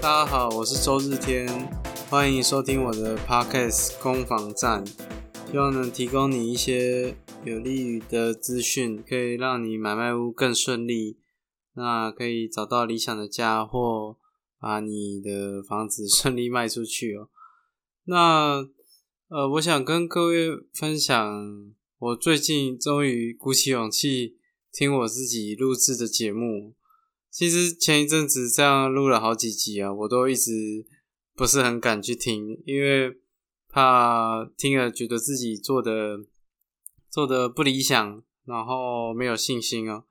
大家好，我是周日天，欢迎收听我的 Podcast 攻防战，希望能提供你一些有利于的资讯，可以让你买卖屋更顺利，那可以找到理想的家或把你的房子顺利卖出去哦。那呃，我想跟各位分享，我最近终于鼓起勇气听我自己录制的节目。其实前一阵子这样录了好几集啊，我都一直不是很敢去听，因为怕听了觉得自己做的做的不理想，然后没有信心哦。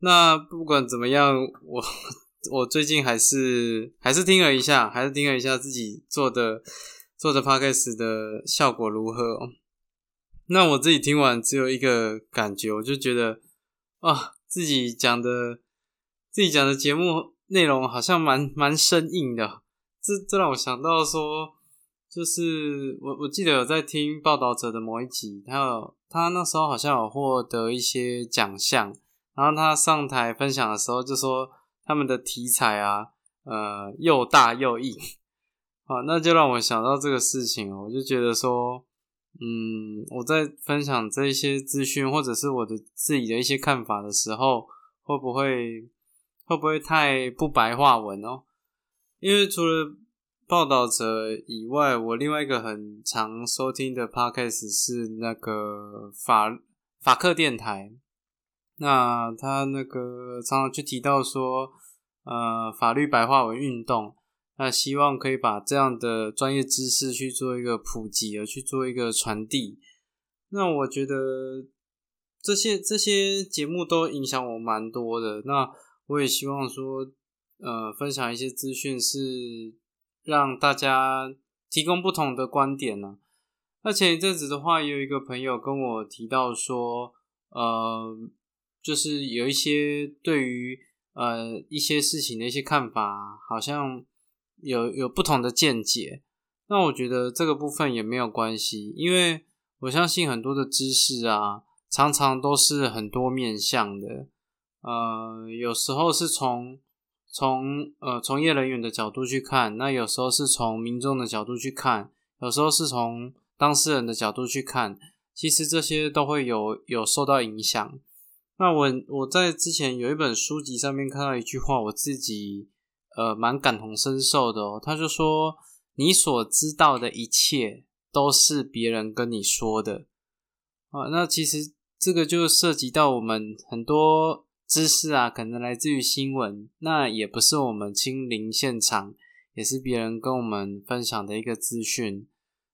那不管怎么样，我 我最近还是还是听了一下，还是听了一下自己做的做的 podcast 的效果如何哦。那我自己听完只有一个感觉，我就觉得啊，自己讲的。自己讲的节目内容好像蛮蛮生硬的，这这让我想到说，就是我我记得有在听报道者的某一集，他有他那时候好像有获得一些奖项，然后他上台分享的时候就说他们的题材啊，呃又大又硬，啊，那就让我想到这个事情，我就觉得说，嗯，我在分享这些资讯或者是我的自己的一些看法的时候，会不会？会不会太不白话文哦？因为除了报道者以外，我另外一个很常收听的 podcast 是那个法法克电台。那他那个常常去提到说，呃，法律白话文运动，那希望可以把这样的专业知识去做一个普及，而去做一个传递。那我觉得这些这些节目都影响我蛮多的。那我也希望说，呃，分享一些资讯是让大家提供不同的观点呢。那前一阵子的话，也有一个朋友跟我提到说，呃，就是有一些对于呃一些事情的一些看法，好像有有不同的见解。那我觉得这个部分也没有关系，因为我相信很多的知识啊，常常都是很多面向的。呃，有时候是从从呃从业人员的角度去看，那有时候是从民众的角度去看，有时候是从当事人的角度去看，其实这些都会有有受到影响。那我我在之前有一本书籍上面看到一句话，我自己呃蛮感同身受的哦。他就说：“你所知道的一切都是别人跟你说的。”啊，那其实这个就涉及到我们很多。知识啊，可能来自于新闻，那也不是我们亲临现场，也是别人跟我们分享的一个资讯。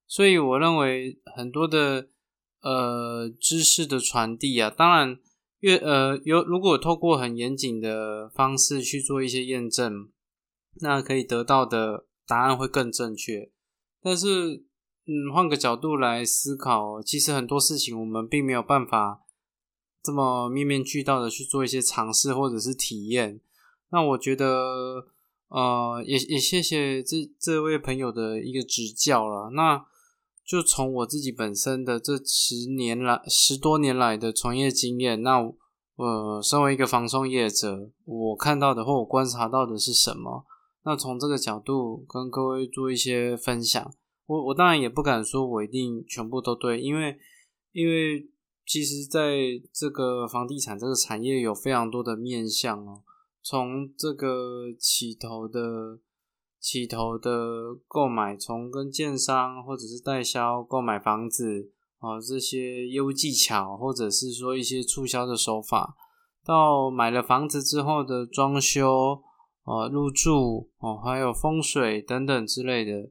所以我认为很多的呃知识的传递啊，当然越呃有如果透过很严谨的方式去做一些验证，那可以得到的答案会更正确。但是嗯，换个角度来思考，其实很多事情我们并没有办法。这么面面俱到的去做一些尝试或者是体验，那我觉得，呃，也也谢谢这这位朋友的一个指教了。那就从我自己本身的这十年来十多年来的从业经验，那呃，身为一个防送业者，我看到的或我观察到的是什么？那从这个角度跟各位做一些分享。我我当然也不敢说我一定全部都对，因为因为。其实，在这个房地产这个产业有非常多的面向哦，从这个起头的起头的购买，从跟建商或者是代销购买房子啊这些业务技巧，或者是说一些促销的手法，到买了房子之后的装修啊入住哦，还有风水等等之类的，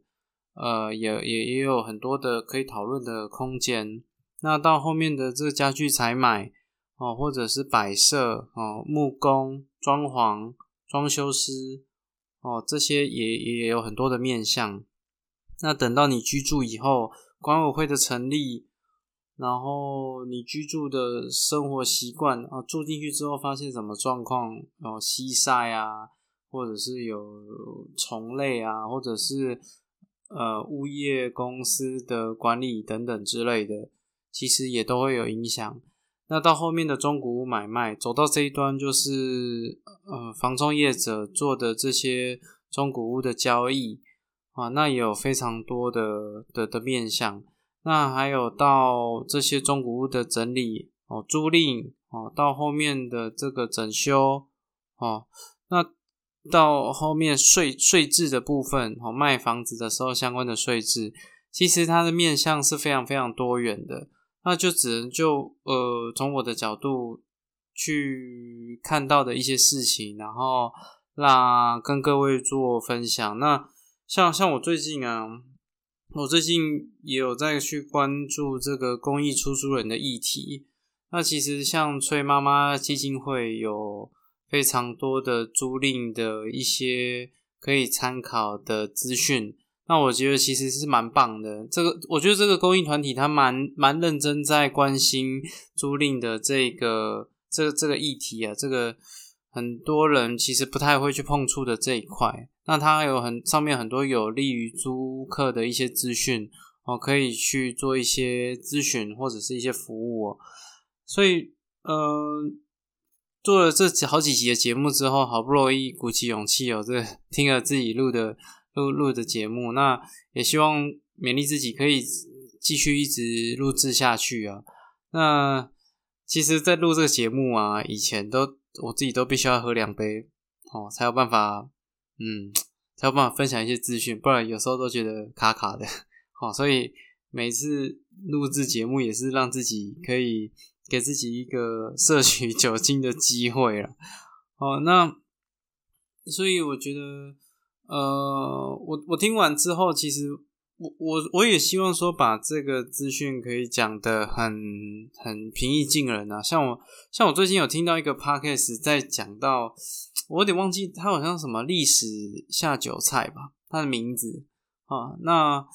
呃，也也也有很多的可以讨论的空间。那到后面的这个家具采买哦，或者是摆设哦，木工、装潢、装修师哦，这些也也有很多的面向。那等到你居住以后，管委会的成立，然后你居住的生活习惯啊，住进去之后发现什么状况哦，西晒啊，或者是有虫类啊，或者是呃物业公司的管理等等之类的。其实也都会有影响。那到后面的中古屋买卖走到这一端，就是呃，房中业者做的这些中古屋的交易啊，那也有非常多的的的面向。那还有到这些中古屋的整理哦，租赁哦，到后面的这个整修哦，那到后面税税制的部分哦，卖房子的时候相关的税制，其实它的面向是非常非常多元的。那就只能就呃，从我的角度去看到的一些事情，然后让跟各位做分享。那像像我最近啊，我最近也有在去关注这个公益出租人的议题。那其实像崔妈妈基金会有非常多的租赁的一些可以参考的资讯。那我觉得其实是蛮棒的，这个我觉得这个公益团体他蛮蛮认真在关心租赁的这个这这个议题啊，这个很多人其实不太会去碰触的这一块。那它有很上面很多有利于租客的一些资讯哦，可以去做一些咨询或者是一些服务。所以呃，做了这好几集的节目之后，好不容易鼓起勇气哦，这听了自己录的。录录的节目，那也希望勉励自己可以继续一直录制下去啊。那其实，在录这个节目啊，以前都我自己都必须要喝两杯哦，才有办法，嗯，才有办法分享一些资讯，不然有时候都觉得卡卡的。哦，所以每次录制节目也是让自己可以给自己一个摄取酒精的机会了。哦，那所以我觉得。呃，我我听完之后，其实我我我也希望说把这个资讯可以讲的很很平易近人啊。像我像我最近有听到一个 podcast 在讲到，我有点忘记他好像什么历史下酒菜吧，他的名字啊。那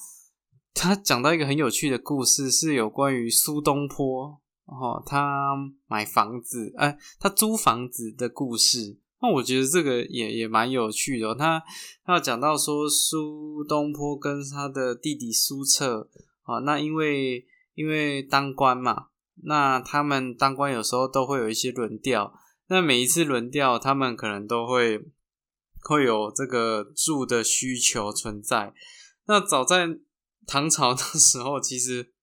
他讲到一个很有趣的故事，是有关于苏东坡哦，他买房子哎，他租房子的故事。那我觉得这个也也蛮有趣的。他他讲到说，苏东坡跟他的弟弟苏辙啊，那因为因为当官嘛，那他们当官有时候都会有一些轮调。那每一次轮调，他们可能都会会有这个住的需求存在。那早在唐朝的时候，其实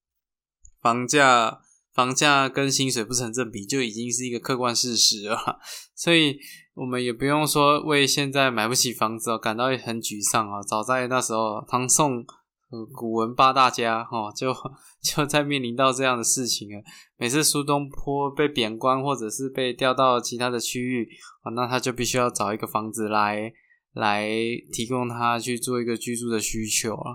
房价房价跟薪水不成正比，就已经是一个客观事实了。所以。我们也不用说为现在买不起房子哦感到很沮丧啊！早在那时候，唐宋古文八大家哈就 就在面临到这样的事情啊。每次苏东坡被贬官或者是被调到其他的区域啊，那他就必须要找一个房子来来提供他去做一个居住的需求啊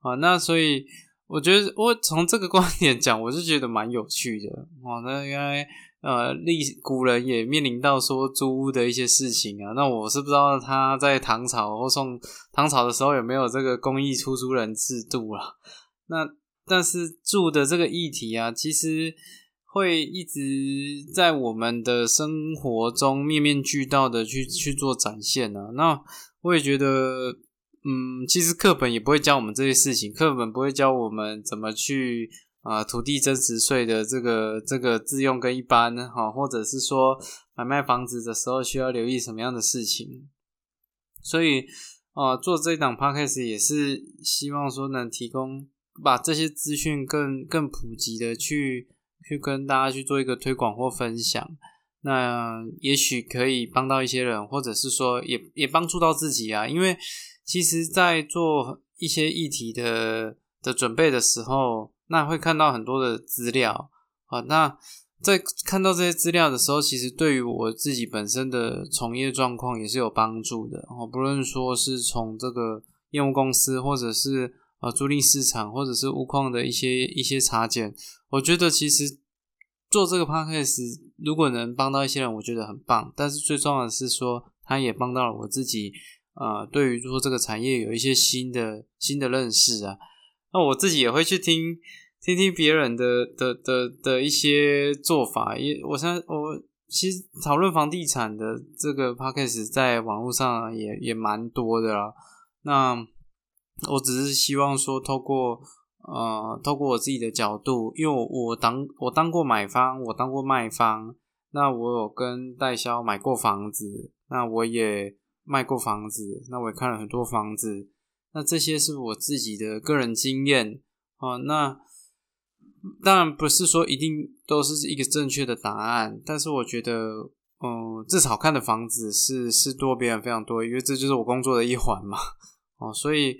啊！那所以我觉得我从这个观点讲，我是觉得蛮有趣的哦。那原来。呃，历古人也面临到说租屋的一些事情啊，那我是不知道他在唐朝或宋唐朝的时候有没有这个公益出租人制度了。那但是住的这个议题啊，其实会一直在我们的生活中面面俱到的去去做展现呢。那我也觉得，嗯，其实课本也不会教我们这些事情，课本不会教我们怎么去。啊，土地增值税的这个这个自用跟一般哈，或者是说买卖房子的时候需要留意什么样的事情？所以啊，做这一档 podcast 也是希望说能提供把这些资讯更更普及的去去跟大家去做一个推广或分享。那也许可以帮到一些人，或者是说也也帮助到自己啊。因为其实，在做一些议题的的准备的时候。那会看到很多的资料啊，那在看到这些资料的时候，其实对于我自己本身的从业状况也是有帮助的哦。不论说是从这个业务公司，或者是呃租赁市场，或者是物矿的一些一些查检，我觉得其实做这个 podcast 如果能帮到一些人，我觉得很棒。但是最重要的是说，它也帮到了我自己，呃，对于说这个产业有一些新的新的认识啊。那我自己也会去听听听别人的的的的一些做法，也我现在我其实讨论房地产的这个 podcast 在网络上也也蛮多的啦。那我只是希望说，透过呃透过我自己的角度，因为我我当我当过买方，我当过卖方，那我有跟代销买过房子，那我也卖过房子，那我也看了很多房子，那这些是我自己的个人经验哦。那当然不是说一定都是一个正确的答案，但是我觉得，嗯，至少看的房子是是多别人非常多，因为这就是我工作的一环嘛。哦，所以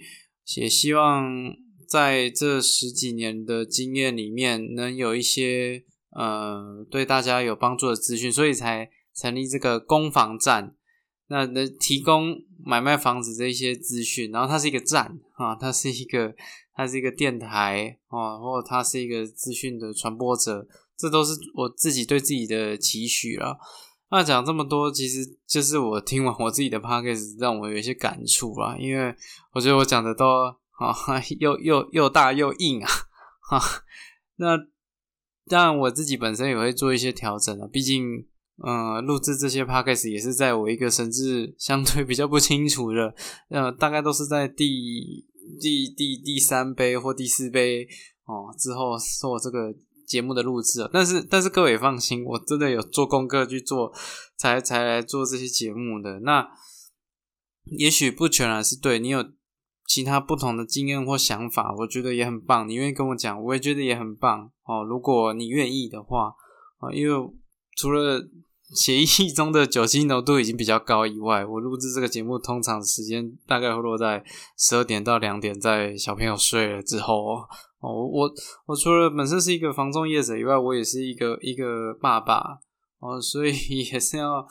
也希望在这十几年的经验里面，能有一些呃对大家有帮助的资讯，所以才成立这个攻防站。那能提供买卖房子这一些资讯，然后它是一个站啊，它是一个它是一个电台啊，或者它是一个资讯的传播者，这都是我自己对自己的期许了。那讲这么多，其实就是我听完我自己的 podcast，让我有一些感触啊。因为我觉得我讲的都啊，又又又大又硬啊，哈。那当然我自己本身也会做一些调整啊。毕竟，嗯，录制这些 podcast 也是在我一个神智相对比较不清楚的，呃，大概都是在第第第第三杯或第四杯哦之后做这个。节目的录制，但是但是各位放心，我真的有做功课去做，才才来做这些节目的。那也许不全然是对你有其他不同的经验或想法，我觉得也很棒。你愿意跟我讲，我也觉得也很棒哦。如果你愿意的话啊，因为除了协议中的酒精浓度已经比较高以外，我录制这个节目通常时间大概会落在十二点到两点，在小朋友睡了之后。哦，我我除了本身是一个房中业者以外，我也是一个一个爸爸哦，所以也是要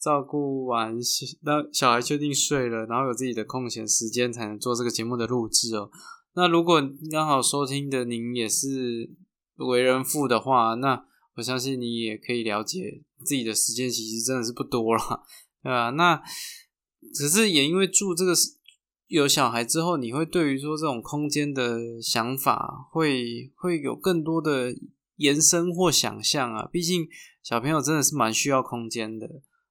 照顾完 那小孩确定睡了，然后有自己的空闲时间才能做这个节目的录制哦。那如果刚好收听的您也是为人父的话，那我相信你也可以了解自己的时间其实真的是不多了，对吧？那只是也因为住这个有小孩之后，你会对于说这种空间的想法，会会有更多的延伸或想象啊。毕竟小朋友真的是蛮需要空间的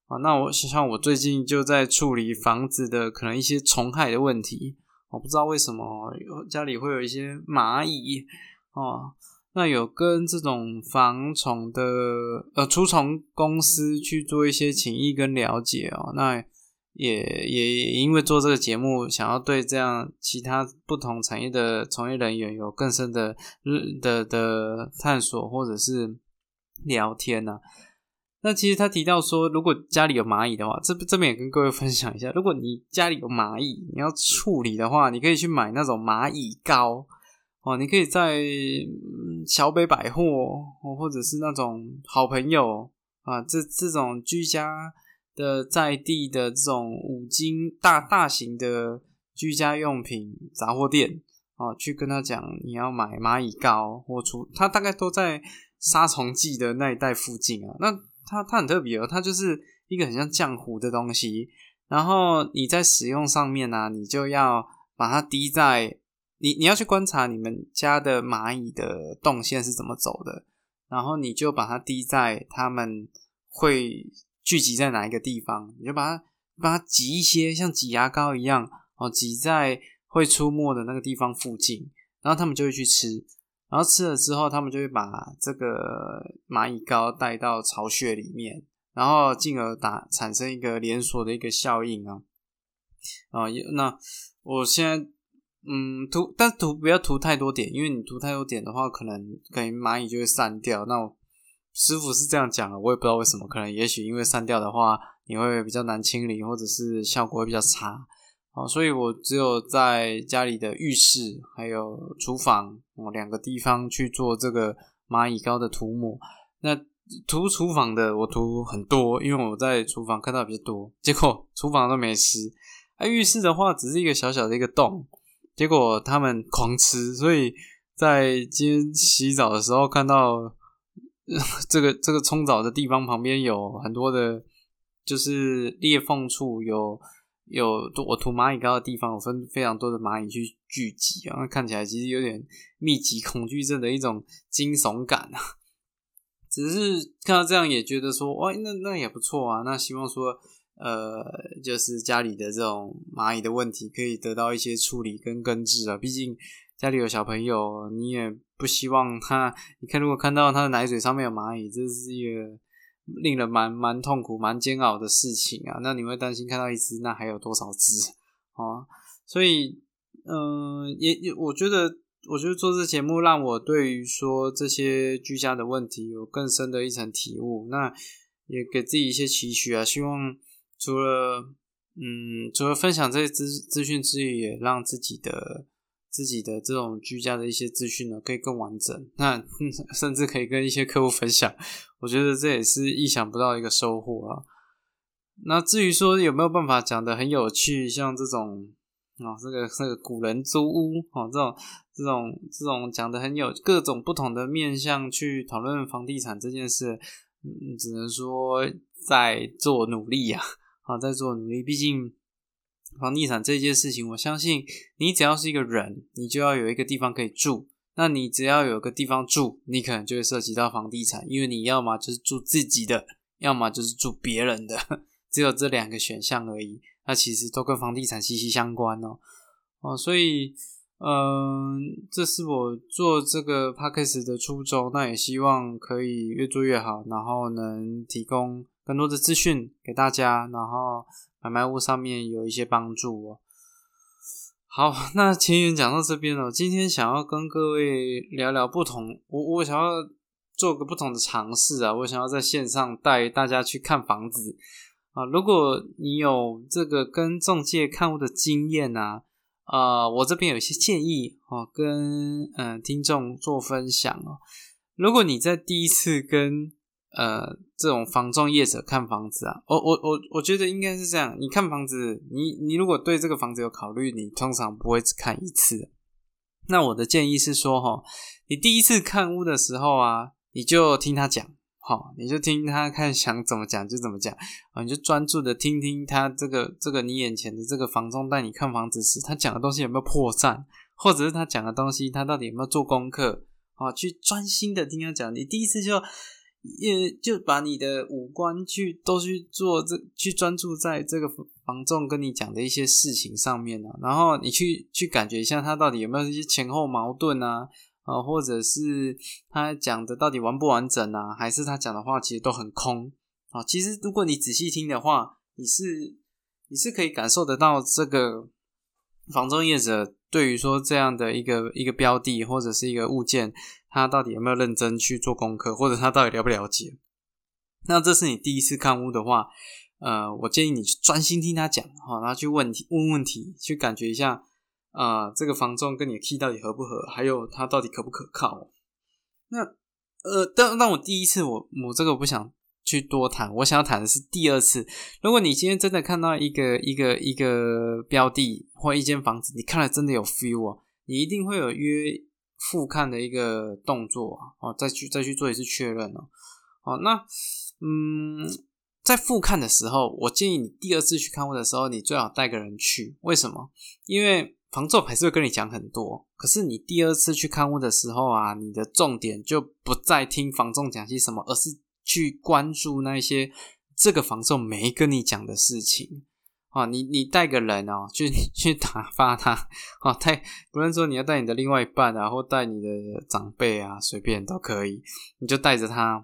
啊。那我像我最近就在处理房子的可能一些虫害的问题，我不知道为什么家里会有一些蚂蚁哦。那有跟这种防虫的呃除虫公司去做一些情谊跟了解哦。那也也因为做这个节目，想要对这样其他不同产业的从业人员有更深的的的探索，或者是聊天呢。那其实他提到说，如果家里有蚂蚁的话，这这边也跟各位分享一下，如果你家里有蚂蚁，你要处理的话，你可以去买那种蚂蚁膏哦，你可以在小北百货或者是那种好朋友啊，这这种居家。的在地的这种五金大大型的居家用品杂货店哦，去跟他讲你要买蚂蚁膏或除，他大概都在杀虫剂的那一带附近啊。那它它很特别哦，它就是一个很像浆糊的东西，然后你在使用上面呢，你就要把它滴在你你要去观察你们家的蚂蚁的动线是怎么走的，然后你就把它滴在他们会。聚集在哪一个地方，你就把它把它挤一些，像挤牙膏一样哦，挤在会出没的那个地方附近，然后他们就会去吃，然后吃了之后，他们就会把这个蚂蚁膏带到巢穴里面，然后进而打产生一个连锁的一个效应啊啊！那我现在嗯涂，但涂不要涂太多点，因为你涂太多点的话，可能可能蚂蚁就会散掉。那我。师傅是这样讲的，我也不知道为什么，可能也许因为散掉的话，你会比较难清理，或者是效果会比较差，哦，所以我只有在家里的浴室还有厨房哦两个地方去做这个蚂蚁膏的涂抹。那涂厨房的我涂很多，因为我在厨房看到比较多，结果 厨房都没吃。啊，浴室的话只是一个小小的一个洞，结果他们狂吃，所以在今天洗澡的时候看到。这个这个冲澡的地方旁边有很多的，就是裂缝处有有我涂蚂蚁膏的地方，有分非常多的蚂蚁去聚集啊，看起来其实有点密集恐惧症的一种惊悚感啊。只是看到这样也觉得说，哇，那那也不错啊。那希望说，呃，就是家里的这种蚂蚁的问题可以得到一些处理跟根治啊。毕竟家里有小朋友，你也。不希望他，你看，如果看到他的奶嘴上面有蚂蚁，这是一个令人蛮蛮痛苦、蛮煎熬的事情啊。那你会担心看到一只，那还有多少只啊？所以，嗯，也也，我觉得，我觉得做这节目让我对于说这些居家的问题有更深的一层体悟。那也给自己一些期许啊，希望除了嗯，除了分享这些资资讯之余，也让自己的。自己的这种居家的一些资讯呢，可以更完整。那 甚至可以跟一些客户分享，我觉得这也是意想不到一个收获啊。那至于说有没有办法讲的很有趣，像这种啊，这个这个古人租屋哦，这种这种这种讲的很有各种不同的面向去讨论房地产这件事，嗯，只能说在做努力呀，啊在做努力，毕竟。房地产这件事情，我相信你只要是一个人，你就要有一个地方可以住。那你只要有个地方住，你可能就会涉及到房地产，因为你要么就是住自己的，要么就是住别人的，只有这两个选项而已。那其实都跟房地产息息相关哦。哦，所以，嗯，这是我做这个 p a c k a g e 的初衷。那也希望可以越做越好，然后能提供更多的资讯给大家，然后。买卖屋上面有一些帮助哦。好，那前言讲到这边了。今天想要跟各位聊聊不同，我我想要做个不同的尝试啊。我想要在线上带大家去看房子啊。如果你有这个跟中介看屋的经验啊，啊，我这边有一些建议哦，跟嗯听众做分享哦。如果你在第一次跟呃，这种房仲业者看房子啊，我我我我觉得应该是这样。你看房子，你你如果对这个房子有考虑，你通常不会只看一次。那我的建议是说，哈，你第一次看屋的时候啊，你就听他讲，好，你就听他看想怎么讲就怎么讲啊，你就专注的听听他这个这个你眼前的这个房仲带你看房子时，他讲的东西有没有破绽，或者是他讲的东西他到底有没有做功课啊？去专心的听他讲。你第一次就。也就把你的五官去都去做这去专注在这个房仲跟你讲的一些事情上面呢，然后你去去感觉一下他到底有没有一些前后矛盾啊啊，或者是他讲的到底完不完整啊，还是他讲的话其实都很空啊。其实如果你仔细听的话，你是你是可以感受得到这个房仲业者对于说这样的一个一个标的或者是一个物件。他到底有没有认真去做功课，或者他到底了不了解？那这是你第一次看屋的话，呃，我建议你专心听他讲，哈，然后去问题问问题，去感觉一下，啊，这个房仲跟你的 key 到底合不合，还有他到底可不可靠？那，呃，但但我第一次，我我这个我不想去多谈，我想要谈的是第二次。如果你今天真的看到一个一个一个标的或一间房子，你看了真的有 feel 哦，你一定会有约。复看的一个动作啊，哦，再去再去做一次确认哦，哦，那嗯，在复看的时候，我建议你第二次去看屋的时候，你最好带个人去。为什么？因为房仲还是会跟你讲很多，可是你第二次去看屋的时候啊，你的重点就不再听房仲讲些什么，而是去关注那些这个房仲没跟你讲的事情。啊，你你带个人哦，去去打发他，啊，带不论说你要带你的另外一半啊，或带你的长辈啊，随便都可以，你就带着他，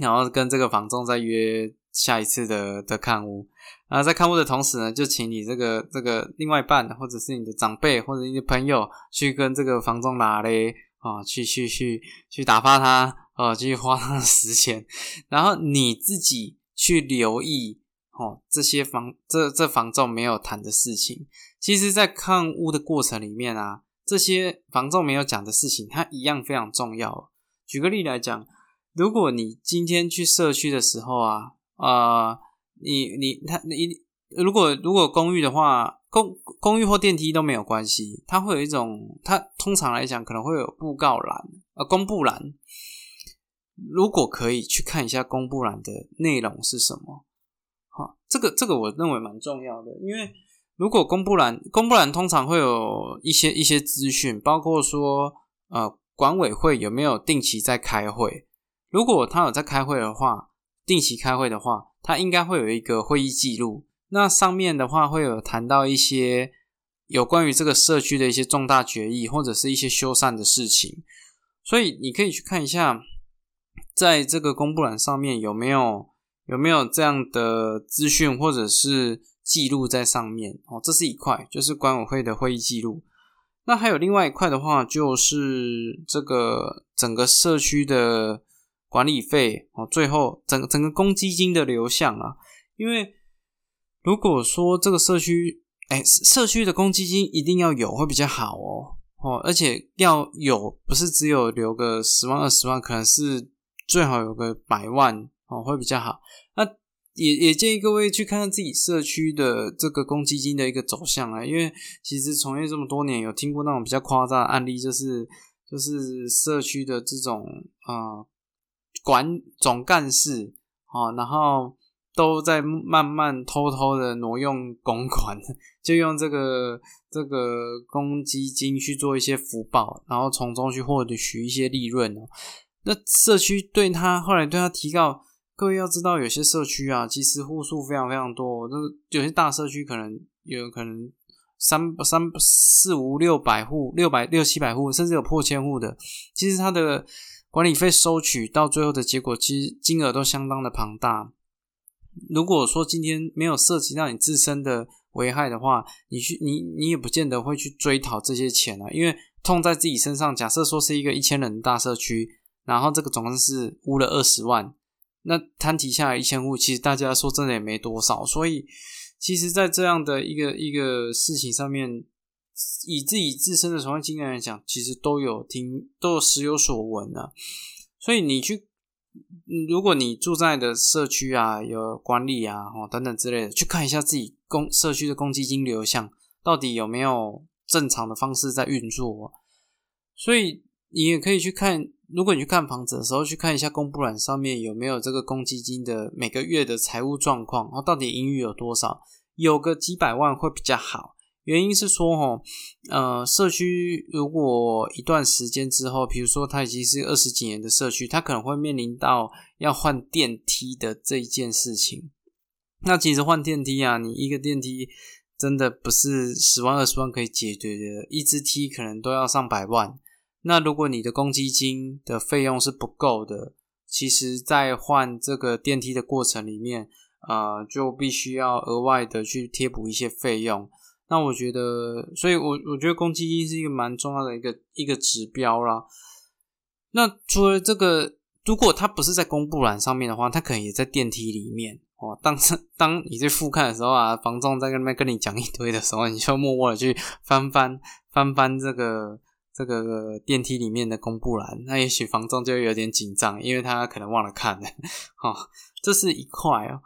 然后跟这个房仲再约下一次的的看屋，然后在看屋的同时呢，就请你这个这个另外一半，或者是你的长辈或者你的朋友，去跟这个房仲拿嘞，啊，去去去去打发他，啊，去花他的时间，然后你自己去留意。哦，这些房这这房仲没有谈的事情，其实，在抗屋的过程里面啊，这些房仲没有讲的事情，它一样非常重要。举个例来讲，如果你今天去社区的时候啊，啊，你你他你如果如果公寓的话，公公寓或电梯都没有关系，它会有一种，它通常来讲可能会有布告栏呃公布栏，如果可以去看一下公布栏的内容是什么。这个这个我认为蛮重要的，因为如果公布栏公布栏通常会有一些一些资讯，包括说呃管委会有没有定期在开会，如果他有在开会的话，定期开会的话，他应该会有一个会议记录，那上面的话会有谈到一些有关于这个社区的一些重大决议或者是一些修缮的事情，所以你可以去看一下。在这个公布栏上面有没有有没有这样的资讯或者是记录在上面哦，这是一块，就是管委会的会议记录。那还有另外一块的话，就是这个整个社区的管理费哦，最后整整个公积金的流向啊，因为如果说这个社区，哎，社区的公积金一定要有会比较好哦。哦，而且要有，不是只有留个十万二十万，可能是最好有个百万哦，会比较好。那也也建议各位去看看自己社区的这个公积金的一个走向啊，因为其实从业这么多年，有听过那种比较夸张的案例，就是就是社区的这种啊管总干事啊，然后。都在慢慢偷偷的挪用公款，就用这个这个公积金去做一些福报，然后从中去获取一些利润哦。那社区对他后来对他提告，各位要知道，有些社区啊，其实户数非常非常多，那有些大社区可能有可能三三四五六百户，六百六七百户，甚至有破千户的。其实他的管理费收取到最后的结果，其实金额都相当的庞大。如果说今天没有涉及到你自身的危害的话，你去你你也不见得会去追讨这些钱啊，因为痛在自己身上。假设说是一个一千人的大社区，然后这个总共是污了二十万，那摊提下来一千户，其实大家说真的也没多少。所以，其实，在这样的一个一个事情上面，以自己自身的从业经验来讲，其实都有听都有时有所闻啊。所以你去。如果你住在的社区啊，有管理啊，哦等等之类的，去看一下自己公社区的公积金流向到底有没有正常的方式在运作。所以你也可以去看，如果你去看房子的时候，去看一下公布栏上面有没有这个公积金的每个月的财务状况，然后到底盈余有多少，有个几百万会比较好。原因是说，哈，呃，社区如果一段时间之后，比如说它已经是二十几年的社区，它可能会面临到要换电梯的这一件事情。那其实换电梯啊，你一个电梯真的不是十万二十万可以解决的，一只梯可能都要上百万。那如果你的公积金的费用是不够的，其实在换这个电梯的过程里面，呃，就必须要额外的去贴补一些费用。那我觉得，所以我我觉得公积金是一个蛮重要的一个一个指标啦。那除了这个，如果它不是在公布栏上面的话，它可能也在电梯里面哦。当当你在复看的时候啊，房仲在那边跟你讲一堆的时候，你就默默的去翻翻翻翻这个这个电梯里面的公布栏，那也许房仲就有点紧张，因为他可能忘了看了。哦，这是一块哦。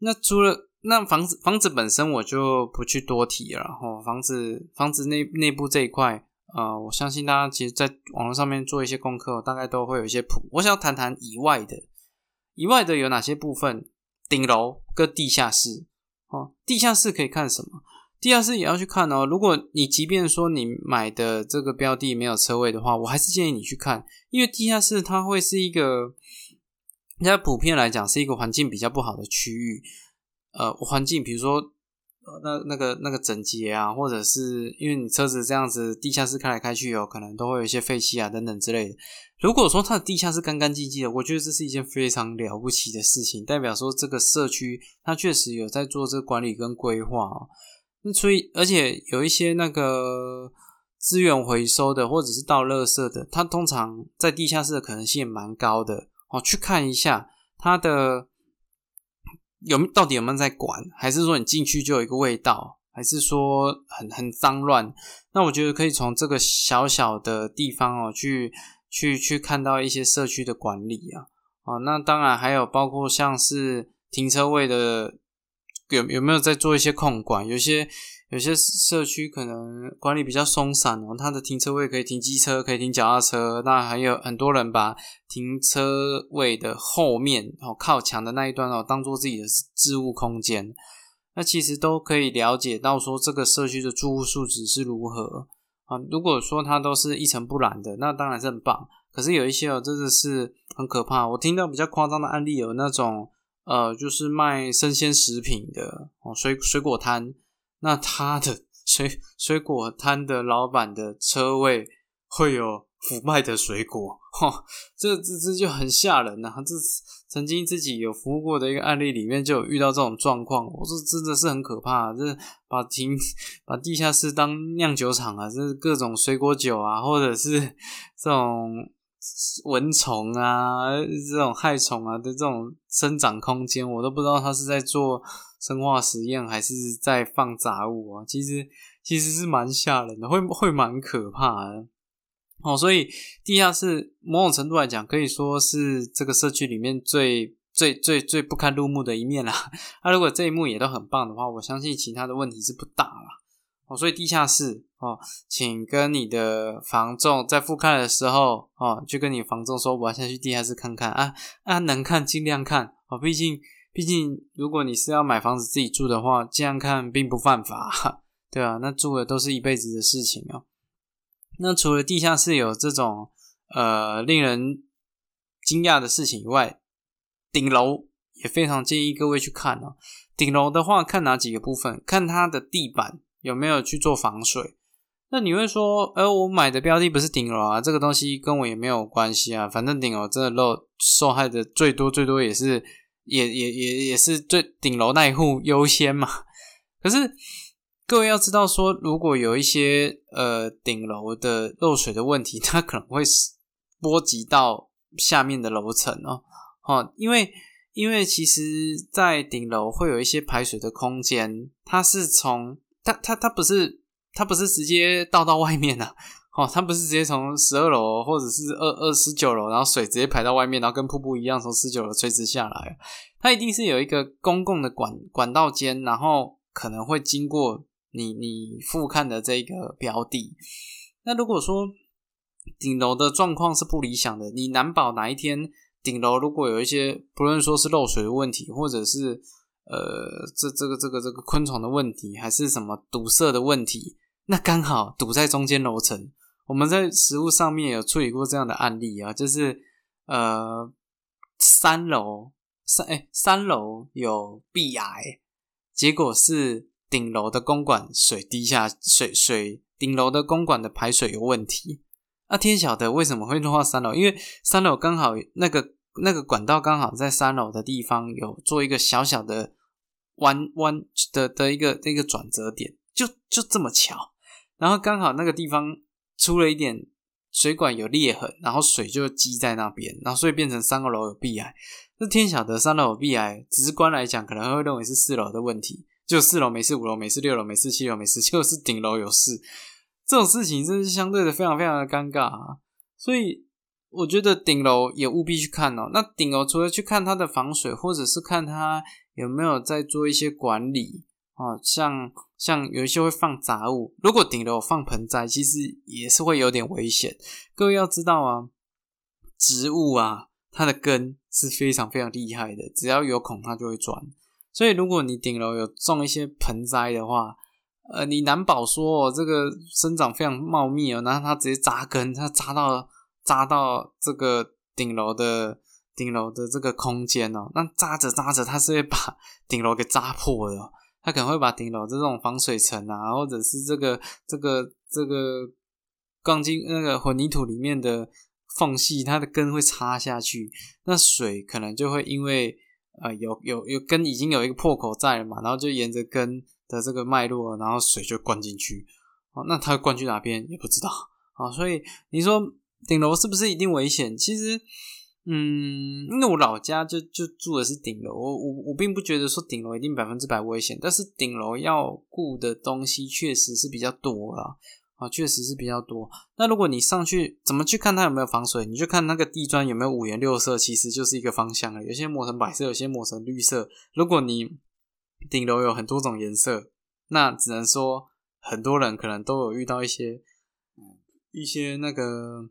那除了那房子房子本身我就不去多提了，哦，房子房子内内部这一块，呃，我相信大家其实在网络上面做一些功课，大概都会有一些谱。我想要谈谈以外的，以外的有哪些部分？顶楼跟地下室，哦，地下室可以看什么？地下室也要去看哦。如果你即便说你买的这个标的没有车位的话，我还是建议你去看，因为地下室它会是一个，现在普遍来讲是一个环境比较不好的区域。呃，环境，比如说，呃，那那个那个整洁啊，或者是因为你车子这样子地下室开来开去，有可能都会有一些废气啊等等之类的。如果说它的地下室干干净净的，我觉得这是一件非常了不起的事情，代表说这个社区它确实有在做这个管理跟规划哦。所以，而且有一些那个资源回收的或者是倒垃圾的，它通常在地下室的可能性也蛮高的哦。去看一下它的。有到底有没有在管？还是说你进去就有一个味道？还是说很很脏乱？那我觉得可以从这个小小的地方哦，去去去看到一些社区的管理啊。哦，那当然还有包括像是停车位的有有没有在做一些控管？有些。有些社区可能管理比较松散哦，它的停车位可以停机车，可以停脚踏车。那还有很多人把停车位的后面哦，靠墙的那一段哦，当做自己的置物空间。那其实都可以了解到说这个社区的住户素质是如何啊。如果说它都是一尘不染的，那当然是很棒。可是有一些哦，真的是很可怕。我听到比较夸张的案例有那种呃，就是卖生鲜食品的哦，水水果摊。那他的水水果摊的老板的车位会有腐败的水果，哈，这这这就很吓人呐！这曾经自己有服务过的一个案例里面就有遇到这种状况，我说真的是很可怕，这把停把地下室当酿酒厂啊，这各种水果酒啊，或者是这种蚊虫啊、这种害虫啊的这种生长空间，我都不知道他是在做生化实验还是在放杂物啊。其实其实是蛮吓人的，会会蛮可怕的。哦，所以地下室某种程度来讲，可以说是这个社区里面最最最最不堪入目的一面啦。那 如果这一幕也都很棒的话，我相信其他的问题是不大啦。哦，所以地下室哦，请跟你的房仲在复看的时候哦，就跟你房仲说，我要先去地下室看看啊啊，能看尽量看哦，毕竟毕竟如果你是要买房子自己住的话，这样看并不犯法，对啊，那住的都是一辈子的事情哦。那除了地下室有这种呃令人惊讶的事情以外，顶楼也非常建议各位去看哦。顶楼的话，看哪几个部分？看它的地板有没有去做防水。那你会说，呃，我买的标的不是顶楼啊，这个东西跟我也没有关系啊。反正顶楼真的漏受害的最多最多也是也也也也是最顶楼那一户优先嘛。可是。各位要知道，说如果有一些呃顶楼的漏水的问题，它可能会波及到下面的楼层哦。哦，因为因为其实，在顶楼会有一些排水的空间，它是从它它它不是它不是直接倒到外面的 哦，它不是直接从十二楼或者是二二十九楼，然后水直接排到外面，然后跟瀑布一样从十九楼垂直下来，它一定是有一个公共的管管道间，然后可能会经过。你你复看的这个标的，那如果说顶楼的状况是不理想的，你难保哪一天顶楼如果有一些不论说是漏水的问题，或者是呃这这个这个这个昆虫的问题，还是什么堵塞的问题，那刚好堵在中间楼层。我们在实物上面有处理过这样的案例啊，就是呃三楼三哎三楼有壁癌，结果是。顶楼的公管水滴下水水，顶楼的公管的排水有问题。那天晓得为什么会落到三楼？因为三楼刚好那个那个管道刚好在三楼的地方有做一个小小的弯弯的的一个一个转折点，就就这么巧。然后刚好那个地方出了一点水管有裂痕，然后水就积在那边，然后所以变成三个楼有壁癌。那天晓得三楼有壁癌，直观来讲可能会认为是四楼的问题。就四楼没事，五楼没事，六楼没事，七楼没事，就是顶楼有事。这种事情真是相对的非常非常的尴尬啊！所以我觉得顶楼也务必去看哦。那顶楼除了去看它的防水，或者是看它有没有在做一些管理啊，像像有一些会放杂物。如果顶楼放盆栽，其实也是会有点危险。各位要知道啊，植物啊，它的根是非常非常厉害的，只要有孔，它就会钻。所以，如果你顶楼有种一些盆栽的话，呃，你难保说哦这个生长非常茂密哦，然后它直接扎根，它扎到扎到这个顶楼的顶楼的这个空间哦，那扎着扎着，它是会把 顶楼给扎破的，它可能会把顶楼这种防水层啊，或者是这个这个这个钢筋那个混凝土里面的缝隙，它的根会插下去，那水可能就会因为。啊，有有有根已经有一个破口在了嘛，然后就沿着根的这个脉络，然后水就灌进去。哦，那它灌去哪边也不知道。啊，所以你说顶楼是不是一定危险？其实，嗯，因为我老家就就住的是顶楼，我我我并不觉得说顶楼一定百分之百危险，但是顶楼要顾的东西确实是比较多了。啊，确实是比较多。那如果你上去怎么去看它有没有防水？你就看那个地砖有没有五颜六色，其实就是一个方向了。有些抹成白色，有些抹成绿色。如果你顶楼有很多种颜色，那只能说很多人可能都有遇到一些一些那个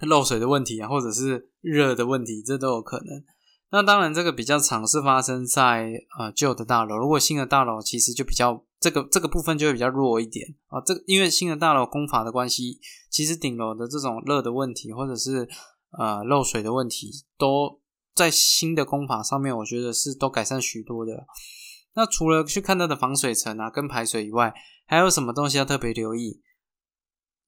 漏水的问题啊，或者是热的问题，这都有可能。那当然，这个比较常是发生在呃旧的大楼。如果新的大楼，其实就比较这个这个部分就会比较弱一点啊。这个因为新的大楼工法的关系，其实顶楼的这种热的问题，或者是呃漏水的问题，都在新的工法上面，我觉得是都改善许多的。那除了去看它的防水层啊跟排水以外，还有什么东西要特别留意？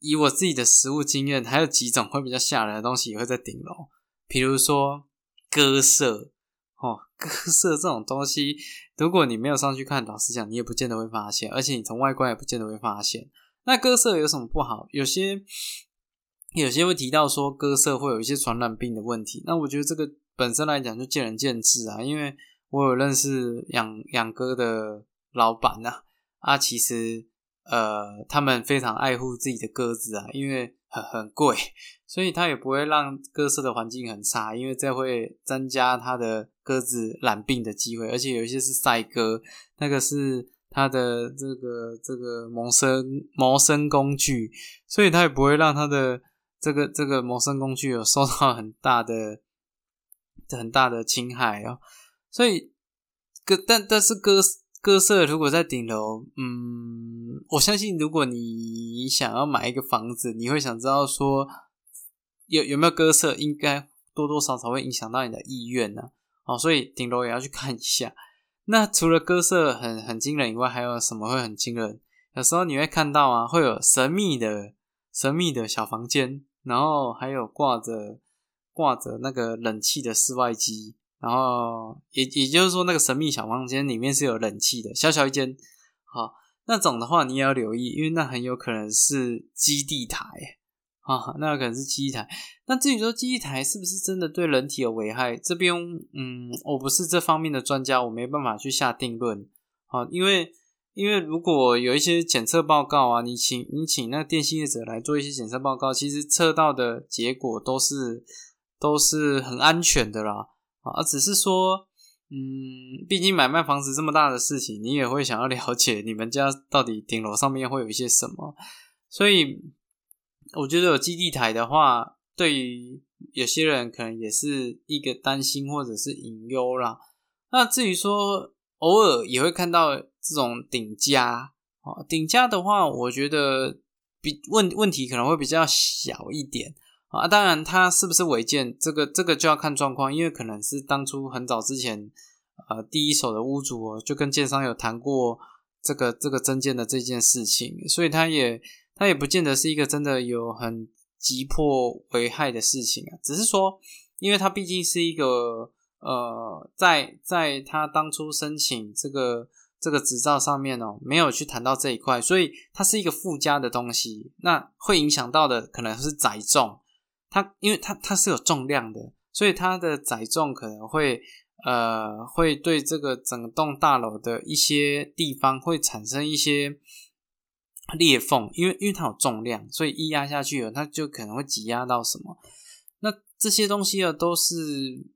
以我自己的实物经验，还有几种会比较吓人的东西也会在顶楼，比如说鸽舍哦，鸽舍这种东西，如果你没有上去看，老实讲，你也不见得会发现，而且你从外观也不见得会发现。那鸽舍有什么不好？有些有些会提到说鸽舍会有一些传染病的问题，那我觉得这个本身来讲就见仁见智啊，因为我有认识养养鸽的老板呐，啊，其实。呃，他们非常爱护自己的鸽子啊，因为很很贵，所以他也不会让鸽舍的环境很差，因为这会增加他的鸽子染病的机会，而且有一些是赛鸽，那个是他的这个这个谋生谋生工具，所以他也不会让他的这个这个谋生工具有受到很大的很大的侵害哦，所以但但是鸽。鸽舍如果在顶楼，嗯，我相信如果你想要买一个房子，你会想知道说有有没有鸽舍，应该多多少少会影响到你的意愿呢。哦，所以顶楼也要去看一下。那除了鸽舍很很惊人以外，还有什么会很惊人？有时候你会看到啊，会有神秘的神秘的小房间，然后还有挂着挂着那个冷气的室外机。然后也也就是说，那个神秘小房间里面是有冷气的，小小一间。好，那种的话你也要留意，因为那很有可能是基地台啊，那有可能是基地台。那至于说基地台是不是真的对人体有危害，这边嗯，我不是这方面的专家，我没办法去下定论。好，因为因为如果有一些检测报告啊，你请你请那电信业者来做一些检测报告，其实测到的结果都是都是很安全的啦。啊，只是说，嗯，毕竟买卖房子这么大的事情，你也会想要了解你们家到底顶楼上面会有一些什么。所以，我觉得有基地台的话，对于有些人可能也是一个担心或者是隐忧啦。那至于说，偶尔也会看到这种顶家，啊，顶家的话，我觉得比问问题可能会比较小一点。啊，当然，它是不是违建，这个这个就要看状况，因为可能是当初很早之前，呃，第一手的屋主哦就跟建商有谈过这个这个增建的这件事情，所以他也他也不见得是一个真的有很急迫危害的事情啊，只是说，因为它毕竟是一个呃，在在他当初申请这个这个执照上面哦，没有去谈到这一块，所以它是一个附加的东西，那会影响到的可能是载重。它因为它它是有重量的，所以它的载重可能会呃会对这个整栋大楼的一些地方会产生一些裂缝，因为因为它有重量，所以一压下去了，它就可能会挤压到什么。那这些东西啊都是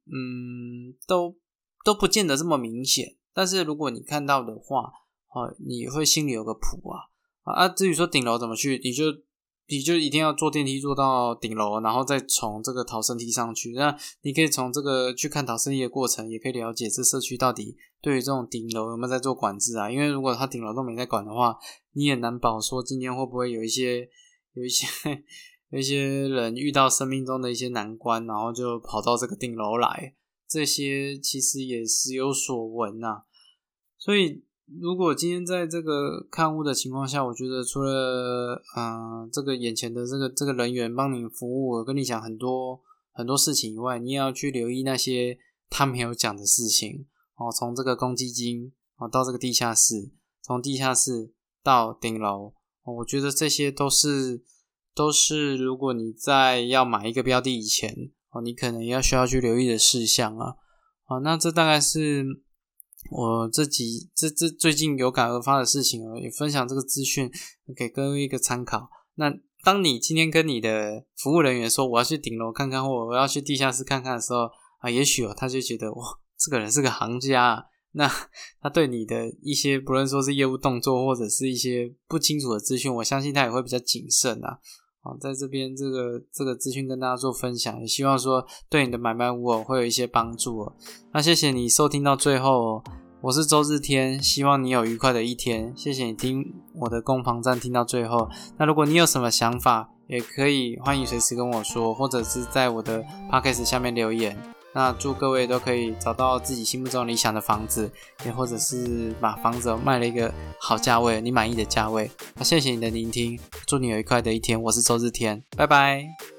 嗯都都不见得这么明显，但是如果你看到的话，哦你会心里有个谱啊啊至于说顶楼怎么去，你就。你就一定要坐电梯坐到顶楼，然后再从这个逃生梯上去。那你可以从这个去看逃生梯的过程，也可以了解这社区到底对于这种顶楼有没有在做管制啊？因为如果他顶楼都没在管的话，你也难保说今天会不会有一些有一些有一些人遇到生命中的一些难关，然后就跑到这个顶楼来。这些其实也时有所闻呐，所以。如果今天在这个看屋的情况下，我觉得除了嗯这个眼前的这个这个人员帮你服务，跟你讲很多很多事情以外，你也要去留意那些他没有讲的事情哦。从这个公积金哦到这个地下室，从地下室到顶楼，我觉得这些都是都是如果你在要买一个标的以前哦，你可能要需要去留意的事项啊。好，那这大概是。我这几这这最近有感而发的事情哦，也分享这个资讯给各位一个参考。那当你今天跟你的服务人员说我要去顶楼看看，或我要去地下室看看的时候啊，也许哦他就觉得哇，这个人是个行家，啊那他对你的一些不论说是业务动作或者是一些不清楚的资讯，我相信他也会比较谨慎啊。好，在这边这个这个资讯跟大家做分享，也希望说对你的买卖屋哦会有一些帮助哦。那谢谢你收听到最后哦，我是周日天，希望你有愉快的一天。谢谢你听我的攻防战听到最后。那如果你有什么想法，也可以欢迎随时跟我说，或者是在我的 podcast 下面留言。那祝各位都可以找到自己心目中理想的房子，也或者是把房子卖了一个好价位，你满意的价位。那谢谢你的聆听，祝你有愉快的一天。我是周日天，拜拜。